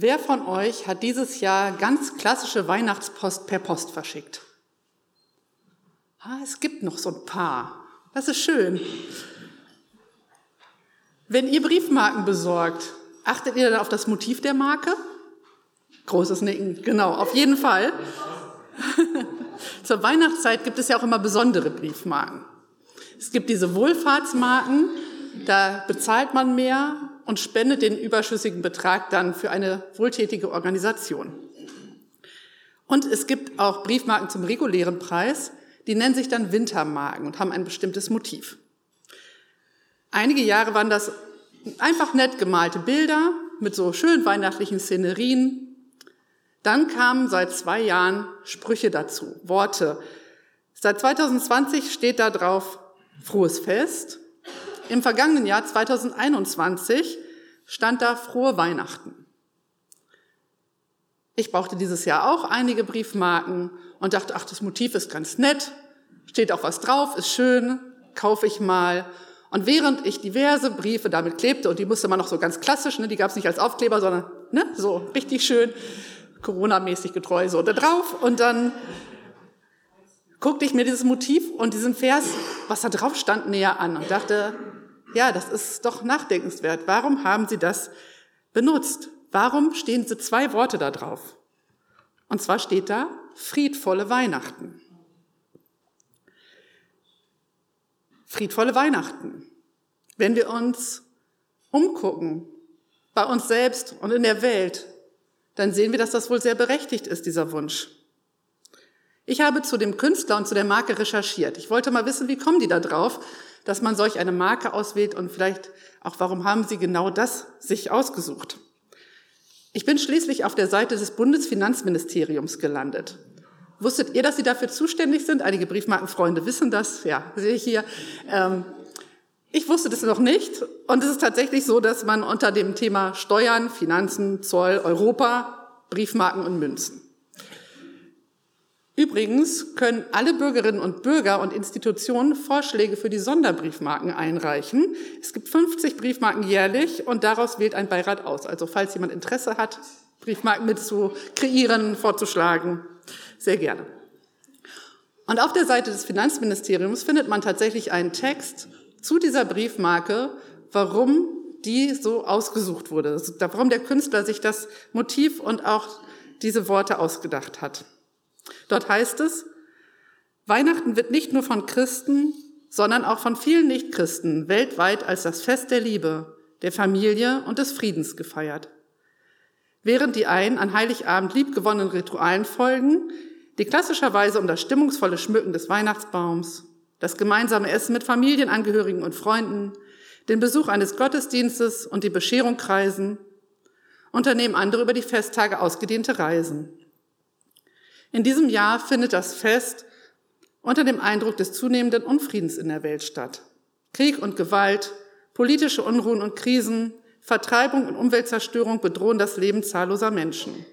Wer von euch hat dieses Jahr ganz klassische Weihnachtspost per Post verschickt? Ah, es gibt noch so ein paar. Das ist schön. Wenn ihr Briefmarken besorgt, achtet ihr dann auf das Motiv der Marke? Großes Nicken, genau, auf jeden Fall. Zur Weihnachtszeit gibt es ja auch immer besondere Briefmarken. Es gibt diese Wohlfahrtsmarken, da bezahlt man mehr und spendet den überschüssigen Betrag dann für eine wohltätige Organisation. Und es gibt auch Briefmarken zum regulären Preis, die nennen sich dann Wintermarken und haben ein bestimmtes Motiv. Einige Jahre waren das einfach nett gemalte Bilder mit so schön weihnachtlichen Szenerien. Dann kamen seit zwei Jahren Sprüche dazu, Worte. Seit 2020 steht da drauf Frohes Fest im vergangenen Jahr 2021 stand da frohe Weihnachten. Ich brauchte dieses Jahr auch einige Briefmarken und dachte, ach, das Motiv ist ganz nett, steht auch was drauf, ist schön, kaufe ich mal. Und während ich diverse Briefe damit klebte, und die musste man noch so ganz klassisch, ne, die gab es nicht als Aufkleber, sondern ne, so richtig schön, Corona-mäßig getreu so da drauf. Und dann guckte ich mir dieses Motiv und diesen Vers, was da drauf stand, näher an und dachte, ja, das ist doch nachdenkenswert. Warum haben Sie das benutzt? Warum stehen diese zwei Worte da drauf? Und zwar steht da friedvolle Weihnachten. Friedvolle Weihnachten. Wenn wir uns umgucken, bei uns selbst und in der Welt, dann sehen wir, dass das wohl sehr berechtigt ist, dieser Wunsch. Ich habe zu dem Künstler und zu der Marke recherchiert. Ich wollte mal wissen, wie kommen die da drauf? Dass man solch eine Marke auswählt und vielleicht auch, warum haben Sie genau das sich ausgesucht? Ich bin schließlich auf der Seite des Bundesfinanzministeriums gelandet. Wusstet ihr, dass Sie dafür zuständig sind? Einige Briefmarkenfreunde wissen das. Ja, sehe ich hier. Ähm, ich wusste das noch nicht. Und es ist tatsächlich so, dass man unter dem Thema Steuern, Finanzen, Zoll, Europa, Briefmarken und Münzen Übrigens können alle Bürgerinnen und Bürger und Institutionen Vorschläge für die Sonderbriefmarken einreichen. Es gibt 50 Briefmarken jährlich und daraus wählt ein Beirat aus. Also falls jemand Interesse hat, Briefmarken mit zu kreieren, vorzuschlagen, sehr gerne. Und auf der Seite des Finanzministeriums findet man tatsächlich einen Text zu dieser Briefmarke, warum die so ausgesucht wurde, warum der Künstler sich das Motiv und auch diese Worte ausgedacht hat. Dort heißt es, Weihnachten wird nicht nur von Christen, sondern auch von vielen Nichtchristen weltweit als das Fest der Liebe, der Familie und des Friedens gefeiert. Während die einen an Heiligabend liebgewonnenen Ritualen folgen, die klassischerweise um das stimmungsvolle Schmücken des Weihnachtsbaums, das gemeinsame Essen mit Familienangehörigen und Freunden, den Besuch eines Gottesdienstes und die Bescherung kreisen, unternehmen andere über die Festtage ausgedehnte Reisen. In diesem Jahr findet das Fest unter dem Eindruck des zunehmenden Unfriedens in der Welt statt. Krieg und Gewalt, politische Unruhen und Krisen, Vertreibung und Umweltzerstörung bedrohen das Leben zahlloser Menschen.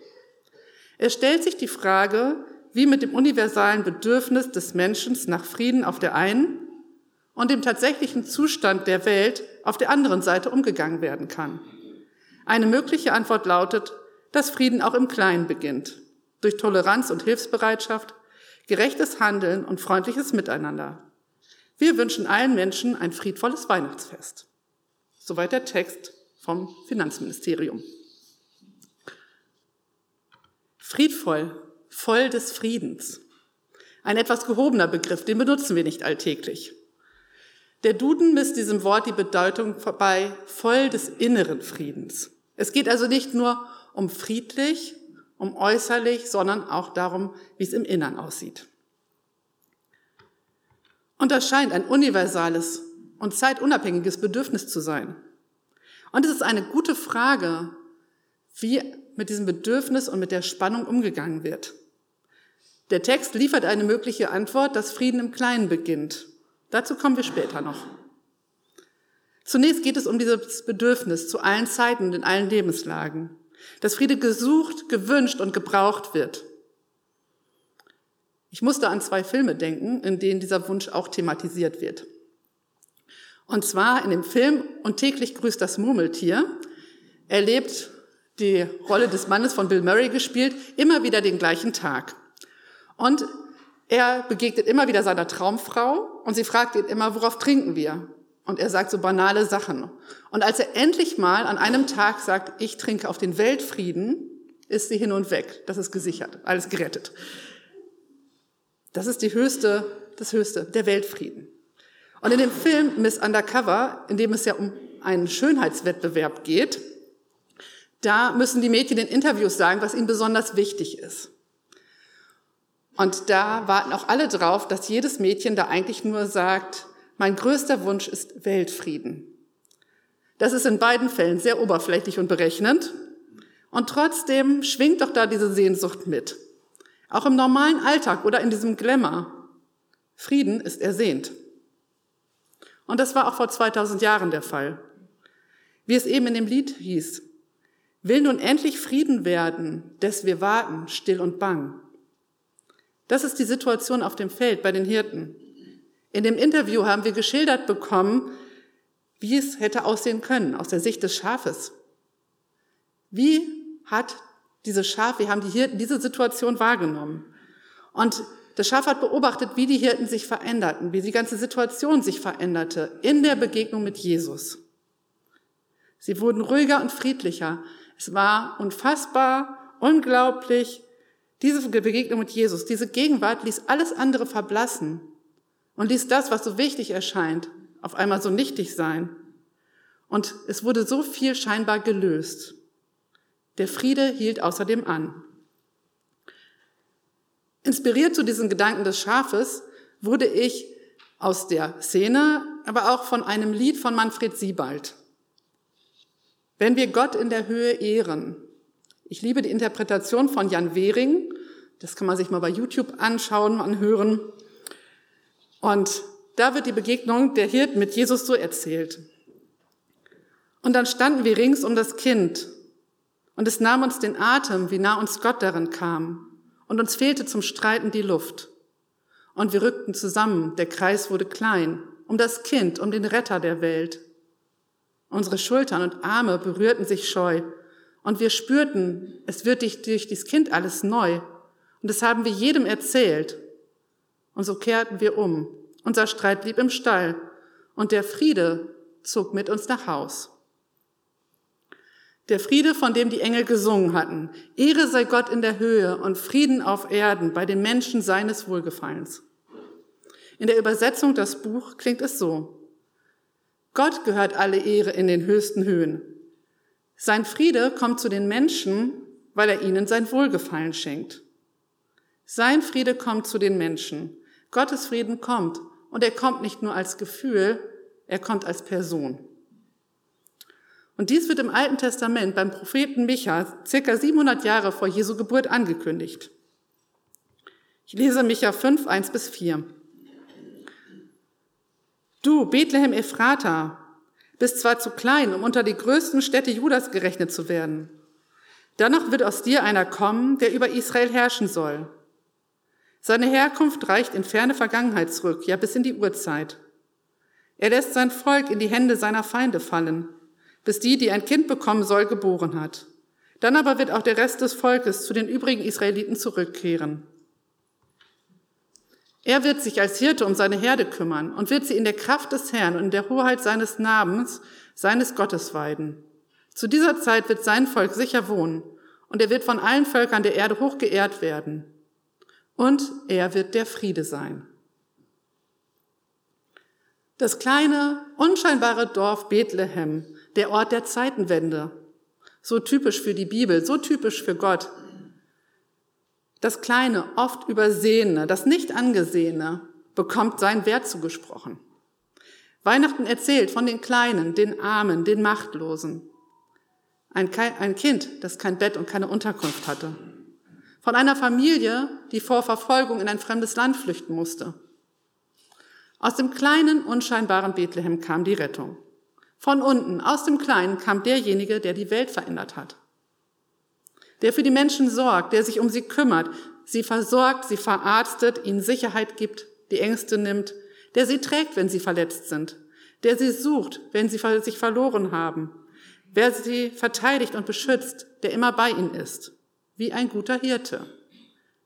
Es stellt sich die Frage, wie mit dem universalen Bedürfnis des Menschen nach Frieden auf der einen und dem tatsächlichen Zustand der Welt auf der anderen Seite umgegangen werden kann. Eine mögliche Antwort lautet, dass Frieden auch im Kleinen beginnt durch Toleranz und Hilfsbereitschaft, gerechtes Handeln und freundliches Miteinander. Wir wünschen allen Menschen ein friedvolles Weihnachtsfest. Soweit der Text vom Finanzministerium. Friedvoll, voll des Friedens. Ein etwas gehobener Begriff, den benutzen wir nicht alltäglich. Der Duden misst diesem Wort die Bedeutung bei voll des inneren Friedens. Es geht also nicht nur um friedlich um äußerlich, sondern auch darum, wie es im Innern aussieht. Und das scheint ein universales und zeitunabhängiges Bedürfnis zu sein. Und es ist eine gute Frage, wie mit diesem Bedürfnis und mit der Spannung umgegangen wird. Der Text liefert eine mögliche Antwort, dass Frieden im Kleinen beginnt. Dazu kommen wir später noch. Zunächst geht es um dieses Bedürfnis zu allen Zeiten und in allen Lebenslagen dass Friede gesucht, gewünscht und gebraucht wird. Ich musste an zwei Filme denken, in denen dieser Wunsch auch thematisiert wird. Und zwar in dem Film Und täglich grüßt das Murmeltier erlebt die Rolle des Mannes von Bill Murray gespielt, immer wieder den gleichen Tag. Und er begegnet immer wieder seiner Traumfrau und sie fragt ihn immer, worauf trinken wir? Und er sagt so banale Sachen. Und als er endlich mal an einem Tag sagt, ich trinke auf den Weltfrieden, ist sie hin und weg. Das ist gesichert, alles gerettet. Das ist die höchste, das höchste, der Weltfrieden. Und in dem Film Miss Undercover, in dem es ja um einen Schönheitswettbewerb geht, da müssen die Mädchen in Interviews sagen, was ihnen besonders wichtig ist. Und da warten auch alle drauf, dass jedes Mädchen da eigentlich nur sagt, mein größter Wunsch ist Weltfrieden. Das ist in beiden Fällen sehr oberflächlich und berechnend. Und trotzdem schwingt doch da diese Sehnsucht mit. Auch im normalen Alltag oder in diesem Glamour. Frieden ist ersehnt. Und das war auch vor 2000 Jahren der Fall. Wie es eben in dem Lied hieß. Will nun endlich Frieden werden, des wir warten, still und bang. Das ist die Situation auf dem Feld bei den Hirten. In dem Interview haben wir geschildert bekommen, wie es hätte aussehen können aus der Sicht des Schafes. Wie hat dieses Schaf, wie haben die Hirten diese Situation wahrgenommen? Und das Schaf hat beobachtet, wie die Hirten sich veränderten, wie die ganze Situation sich veränderte in der Begegnung mit Jesus. Sie wurden ruhiger und friedlicher. Es war unfassbar, unglaublich, diese Begegnung mit Jesus, diese Gegenwart ließ alles andere verblassen und ließ das, was so wichtig erscheint, auf einmal so nichtig sein. Und es wurde so viel scheinbar gelöst. Der Friede hielt außerdem an. Inspiriert zu diesen Gedanken des Schafes wurde ich aus der Szene, aber auch von einem Lied von Manfred Siebald. Wenn wir Gott in der Höhe ehren, ich liebe die Interpretation von Jan Wehring. Das kann man sich mal bei YouTube anschauen, anhören. Und da wird die Begegnung der Hirten mit Jesus so erzählt. Und dann standen wir rings um das Kind. Und es nahm uns den Atem, wie nah uns Gott darin kam. Und uns fehlte zum Streiten die Luft. Und wir rückten zusammen, der Kreis wurde klein, um das Kind, um den Retter der Welt. Unsere Schultern und Arme berührten sich scheu, und wir spürten, es wird durch dieses Kind alles neu. Und das haben wir jedem erzählt. Und so kehrten wir um. Unser Streit blieb im Stall. Und der Friede zog mit uns nach Haus. Der Friede, von dem die Engel gesungen hatten. Ehre sei Gott in der Höhe und Frieden auf Erden bei den Menschen seines Wohlgefallens. In der Übersetzung das Buch klingt es so. Gott gehört alle Ehre in den höchsten Höhen. Sein Friede kommt zu den Menschen, weil er ihnen sein Wohlgefallen schenkt. Sein Friede kommt zu den Menschen. Gottes Frieden kommt. Und er kommt nicht nur als Gefühl, er kommt als Person. Und dies wird im Alten Testament beim Propheten Micha circa 700 Jahre vor Jesu Geburt angekündigt. Ich lese Micha 5, 1 bis 4. Du, Bethlehem Ephrata, bist zwar zu klein, um unter die größten Städte Judas gerechnet zu werden. Dennoch wird aus dir einer kommen, der über Israel herrschen soll. Seine Herkunft reicht in ferne Vergangenheit zurück, ja bis in die Urzeit. Er lässt sein Volk in die Hände seiner Feinde fallen, bis die, die ein Kind bekommen soll, geboren hat. Dann aber wird auch der Rest des Volkes zu den übrigen Israeliten zurückkehren. Er wird sich als Hirte um seine Herde kümmern und wird sie in der Kraft des Herrn und in der Hoheit seines Namens, seines Gottes weiden. Zu dieser Zeit wird sein Volk sicher wohnen und er wird von allen Völkern der Erde hoch geehrt werden. Und er wird der Friede sein. Das kleine, unscheinbare Dorf Bethlehem, der Ort der Zeitenwende, so typisch für die Bibel, so typisch für Gott, das Kleine, oft Übersehene, das Nicht-Angesehene bekommt seinen Wert zugesprochen. Weihnachten erzählt von den Kleinen, den Armen, den Machtlosen. Ein Kind, das kein Bett und keine Unterkunft hatte. Von einer Familie, die vor Verfolgung in ein fremdes Land flüchten musste. Aus dem kleinen, unscheinbaren Bethlehem kam die Rettung. Von unten, aus dem Kleinen, kam derjenige, der die Welt verändert hat der für die Menschen sorgt, der sich um sie kümmert, sie versorgt, sie verarztet, ihnen Sicherheit gibt, die Ängste nimmt, der sie trägt, wenn sie verletzt sind, der sie sucht, wenn sie sich verloren haben, wer sie verteidigt und beschützt, der immer bei ihnen ist, wie ein guter Hirte.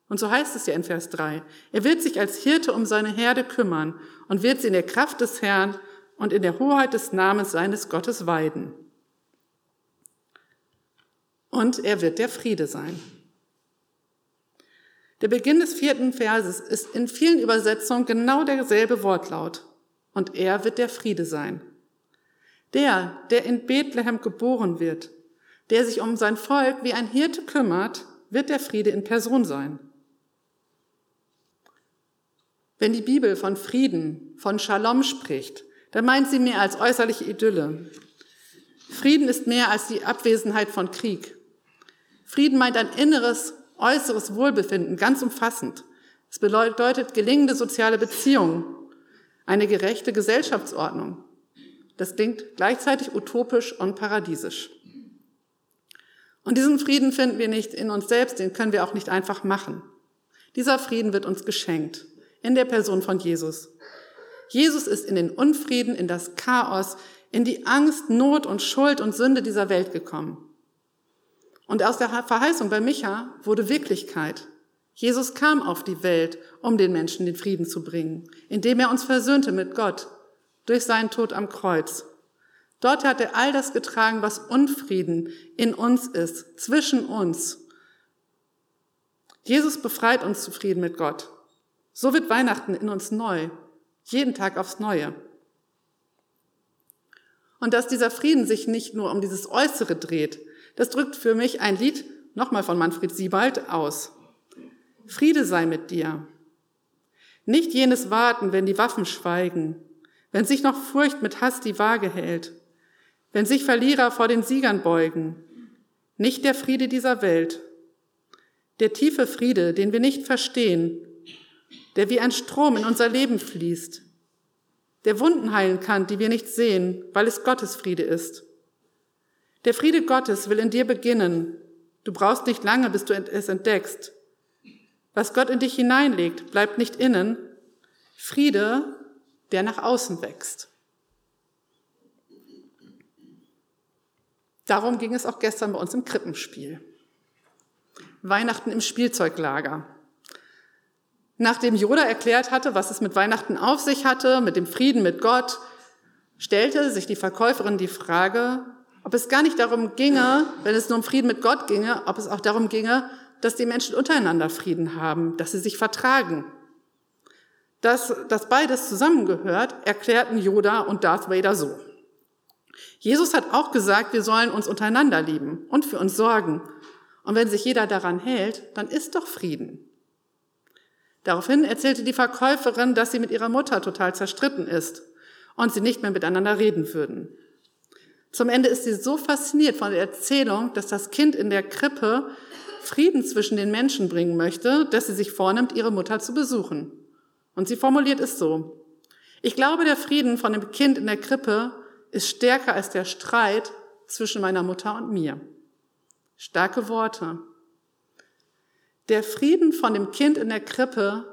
Und so heißt es ja in Vers 3. Er wird sich als Hirte um seine Herde kümmern und wird sie in der Kraft des Herrn und in der Hoheit des Namens seines Gottes weiden. Und er wird der Friede sein. Der Beginn des vierten Verses ist in vielen Übersetzungen genau derselbe Wortlaut. Und er wird der Friede sein. Der, der in Bethlehem geboren wird, der sich um sein Volk wie ein Hirte kümmert, wird der Friede in Person sein. Wenn die Bibel von Frieden, von Shalom spricht, dann meint sie mehr als äußerliche Idylle. Frieden ist mehr als die Abwesenheit von Krieg. Frieden meint ein inneres, äußeres Wohlbefinden, ganz umfassend. Es bedeutet gelingende soziale Beziehungen, eine gerechte Gesellschaftsordnung. Das klingt gleichzeitig utopisch und paradiesisch. Und diesen Frieden finden wir nicht in uns selbst, den können wir auch nicht einfach machen. Dieser Frieden wird uns geschenkt in der Person von Jesus. Jesus ist in den Unfrieden, in das Chaos, in die Angst, Not und Schuld und Sünde dieser Welt gekommen. Und aus der Verheißung bei Micha wurde Wirklichkeit. Jesus kam auf die Welt, um den Menschen den Frieden zu bringen, indem er uns versöhnte mit Gott durch seinen Tod am Kreuz. Dort hat er all das getragen, was Unfrieden in uns ist, zwischen uns. Jesus befreit uns zu Frieden mit Gott. So wird Weihnachten in uns neu, jeden Tag aufs Neue. Und dass dieser Frieden sich nicht nur um dieses Äußere dreht, das drückt für mich ein Lied, nochmal von Manfred Siebald, aus. Friede sei mit dir. Nicht jenes Warten, wenn die Waffen schweigen, wenn sich noch Furcht mit Hass die Waage hält, wenn sich Verlierer vor den Siegern beugen. Nicht der Friede dieser Welt. Der tiefe Friede, den wir nicht verstehen, der wie ein Strom in unser Leben fließt, der Wunden heilen kann, die wir nicht sehen, weil es Gottes Friede ist. Der Friede Gottes will in dir beginnen. Du brauchst nicht lange, bis du es entdeckst. Was Gott in dich hineinlegt, bleibt nicht innen. Friede, der nach außen wächst. Darum ging es auch gestern bei uns im Krippenspiel. Weihnachten im Spielzeuglager. Nachdem Joda erklärt hatte, was es mit Weihnachten auf sich hatte, mit dem Frieden mit Gott, stellte sich die Verkäuferin die Frage, ob es gar nicht darum ginge, wenn es nur um Frieden mit Gott ginge, ob es auch darum ginge, dass die Menschen untereinander Frieden haben, dass sie sich vertragen. Dass das beides zusammengehört, erklärten Yoda und Darth Vader so. Jesus hat auch gesagt, wir sollen uns untereinander lieben und für uns sorgen. Und wenn sich jeder daran hält, dann ist doch Frieden. Daraufhin erzählte die Verkäuferin, dass sie mit ihrer Mutter total zerstritten ist und sie nicht mehr miteinander reden würden. Zum Ende ist sie so fasziniert von der Erzählung, dass das Kind in der Krippe Frieden zwischen den Menschen bringen möchte, dass sie sich vornimmt, ihre Mutter zu besuchen. Und sie formuliert es so. Ich glaube, der Frieden von dem Kind in der Krippe ist stärker als der Streit zwischen meiner Mutter und mir. Starke Worte. Der Frieden von dem Kind in der Krippe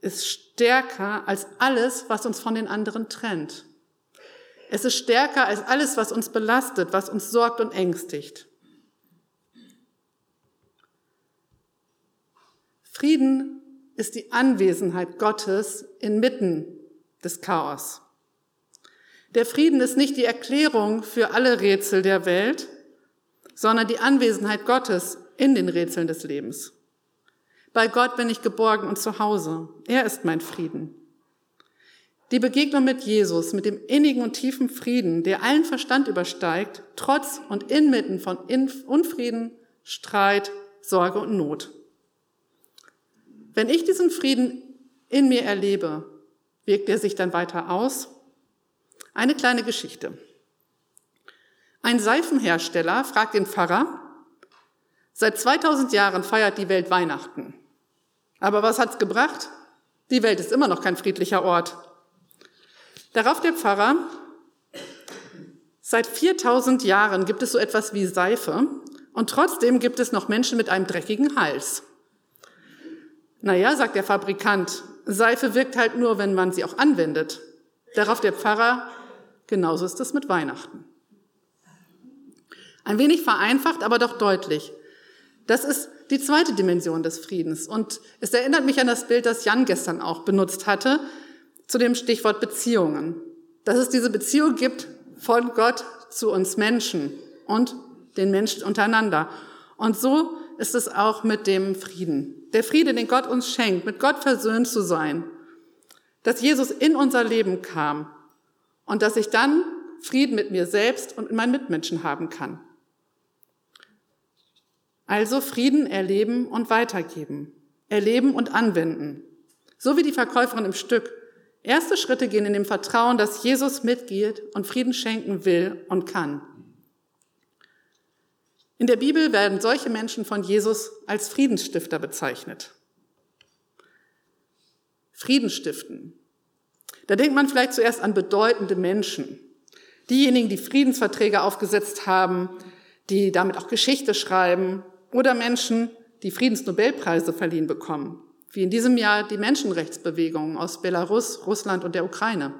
ist stärker als alles, was uns von den anderen trennt. Es ist stärker als alles, was uns belastet, was uns sorgt und ängstigt. Frieden ist die Anwesenheit Gottes inmitten des Chaos. Der Frieden ist nicht die Erklärung für alle Rätsel der Welt, sondern die Anwesenheit Gottes in den Rätseln des Lebens. Bei Gott bin ich geborgen und zu Hause. Er ist mein Frieden. Die Begegnung mit Jesus, mit dem innigen und tiefen Frieden, der allen Verstand übersteigt, trotz und inmitten von Unfrieden, Streit, Sorge und Not. Wenn ich diesen Frieden in mir erlebe, wirkt er sich dann weiter aus? Eine kleine Geschichte. Ein Seifenhersteller fragt den Pfarrer, seit 2000 Jahren feiert die Welt Weihnachten. Aber was hat's gebracht? Die Welt ist immer noch kein friedlicher Ort. Darauf der Pfarrer, seit 4000 Jahren gibt es so etwas wie Seife und trotzdem gibt es noch Menschen mit einem dreckigen Hals. Naja, sagt der Fabrikant, Seife wirkt halt nur, wenn man sie auch anwendet. Darauf der Pfarrer, genauso ist es mit Weihnachten. Ein wenig vereinfacht, aber doch deutlich. Das ist die zweite Dimension des Friedens. Und es erinnert mich an das Bild, das Jan gestern auch benutzt hatte, zu dem Stichwort Beziehungen. Dass es diese Beziehung gibt von Gott zu uns Menschen und den Menschen untereinander. Und so ist es auch mit dem Frieden. Der Friede, den Gott uns schenkt, mit Gott versöhnt zu sein. Dass Jesus in unser Leben kam und dass ich dann Frieden mit mir selbst und meinen Mitmenschen haben kann. Also Frieden erleben und weitergeben. Erleben und anwenden. So wie die Verkäuferin im Stück. Erste Schritte gehen in dem Vertrauen, dass Jesus mitgeht und Frieden schenken will und kann. In der Bibel werden solche Menschen von Jesus als Friedensstifter bezeichnet. Friedenstiften. Da denkt man vielleicht zuerst an bedeutende Menschen. Diejenigen, die Friedensverträge aufgesetzt haben, die damit auch Geschichte schreiben oder Menschen, die Friedensnobelpreise verliehen bekommen, wie in diesem Jahr die Menschenrechtsbewegungen aus Belarus, Russland und der Ukraine.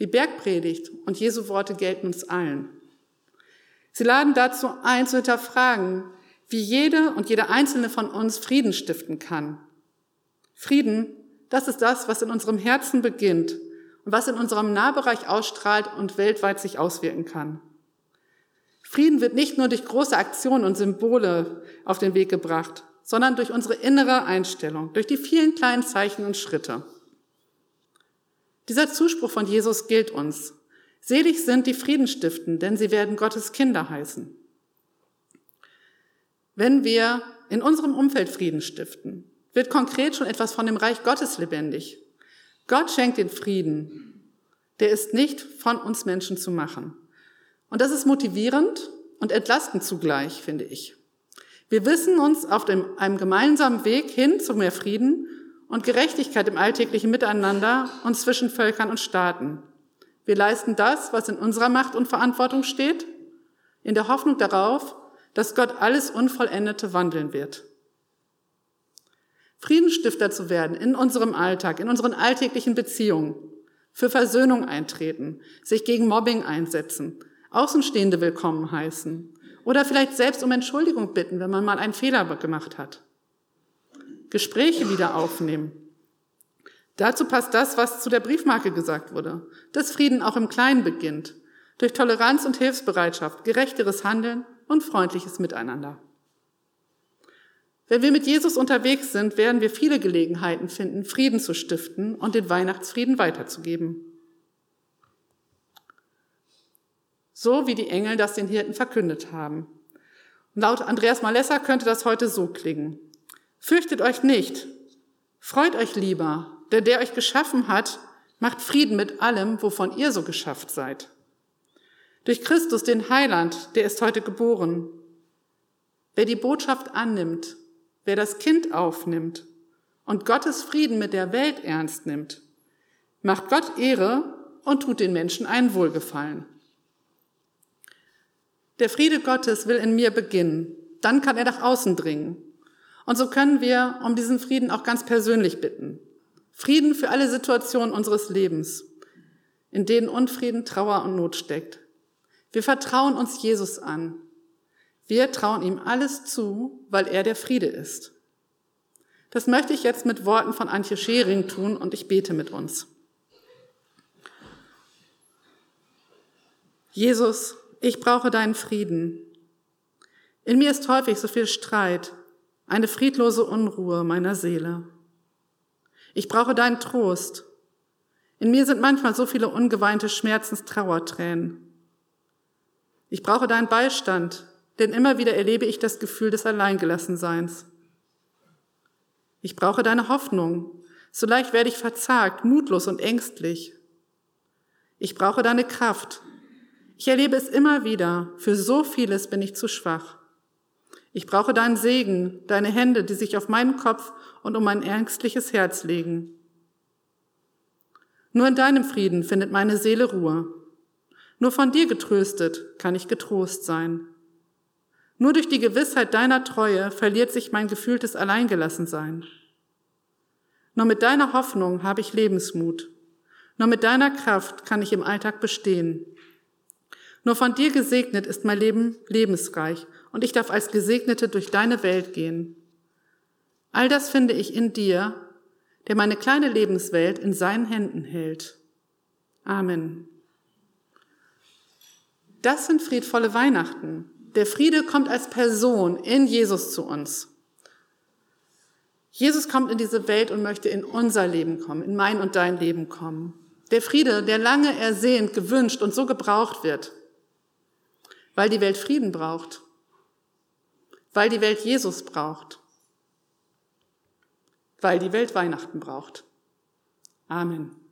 Die Bergpredigt und Jesu Worte gelten uns allen. Sie laden dazu ein, zu hinterfragen, wie jede und jeder einzelne von uns Frieden stiften kann. Frieden, das ist das, was in unserem Herzen beginnt und was in unserem Nahbereich ausstrahlt und weltweit sich auswirken kann. Frieden wird nicht nur durch große Aktionen und Symbole auf den Weg gebracht, sondern durch unsere innere Einstellung, durch die vielen kleinen Zeichen und Schritte. Dieser Zuspruch von Jesus gilt uns. Selig sind die Friedenstiften, denn sie werden Gottes Kinder heißen. Wenn wir in unserem Umfeld Frieden stiften, wird konkret schon etwas von dem Reich Gottes lebendig. Gott schenkt den Frieden. Der ist nicht von uns Menschen zu machen. Und das ist motivierend und entlastend zugleich, finde ich. Wir wissen uns auf dem, einem gemeinsamen Weg hin zu mehr Frieden und Gerechtigkeit im alltäglichen Miteinander und zwischen Völkern und Staaten. Wir leisten das, was in unserer Macht und Verantwortung steht, in der Hoffnung darauf, dass Gott alles Unvollendete wandeln wird. Friedensstifter zu werden in unserem Alltag, in unseren alltäglichen Beziehungen, für Versöhnung eintreten, sich gegen Mobbing einsetzen, Außenstehende willkommen heißen oder vielleicht selbst um Entschuldigung bitten, wenn man mal einen Fehler gemacht hat. Gespräche wieder aufnehmen. Dazu passt das, was zu der Briefmarke gesagt wurde, dass Frieden auch im Kleinen beginnt, durch Toleranz und Hilfsbereitschaft, gerechteres Handeln und freundliches Miteinander. Wenn wir mit Jesus unterwegs sind, werden wir viele Gelegenheiten finden, Frieden zu stiften und den Weihnachtsfrieden weiterzugeben. so wie die Engel das den Hirten verkündet haben. Und laut Andreas Malessa könnte das heute so klingen. Fürchtet euch nicht, freut euch lieber, denn der euch geschaffen hat, macht Frieden mit allem, wovon ihr so geschafft seid. Durch Christus, den Heiland, der ist heute geboren. Wer die Botschaft annimmt, wer das Kind aufnimmt und Gottes Frieden mit der Welt ernst nimmt, macht Gott Ehre und tut den Menschen einen Wohlgefallen. Der Friede Gottes will in mir beginnen. Dann kann er nach außen dringen. Und so können wir um diesen Frieden auch ganz persönlich bitten. Frieden für alle Situationen unseres Lebens, in denen Unfrieden, Trauer und Not steckt. Wir vertrauen uns Jesus an. Wir trauen ihm alles zu, weil er der Friede ist. Das möchte ich jetzt mit Worten von Antje Schering tun und ich bete mit uns. Jesus, ich brauche deinen Frieden. In mir ist häufig so viel Streit, eine friedlose Unruhe meiner Seele. Ich brauche deinen Trost. In mir sind manchmal so viele ungeweinte Schmerzenstrauertränen. Ich brauche deinen Beistand, denn immer wieder erlebe ich das Gefühl des Alleingelassenseins. Ich brauche deine Hoffnung. So leicht werde ich verzagt, mutlos und ängstlich. Ich brauche deine Kraft, ich erlebe es immer wieder. Für so vieles bin ich zu schwach. Ich brauche deinen Segen, deine Hände, die sich auf meinen Kopf und um mein ängstliches Herz legen. Nur in deinem Frieden findet meine Seele Ruhe. Nur von dir getröstet kann ich getrost sein. Nur durch die Gewissheit deiner Treue verliert sich mein gefühltes Alleingelassensein. Nur mit deiner Hoffnung habe ich Lebensmut. Nur mit deiner Kraft kann ich im Alltag bestehen. Nur von dir gesegnet ist mein Leben lebensreich und ich darf als Gesegnete durch deine Welt gehen. All das finde ich in dir, der meine kleine Lebenswelt in seinen Händen hält. Amen. Das sind friedvolle Weihnachten. Der Friede kommt als Person in Jesus zu uns. Jesus kommt in diese Welt und möchte in unser Leben kommen, in mein und dein Leben kommen. Der Friede, der lange ersehnt, gewünscht und so gebraucht wird, weil die Welt Frieden braucht, weil die Welt Jesus braucht, weil die Welt Weihnachten braucht. Amen.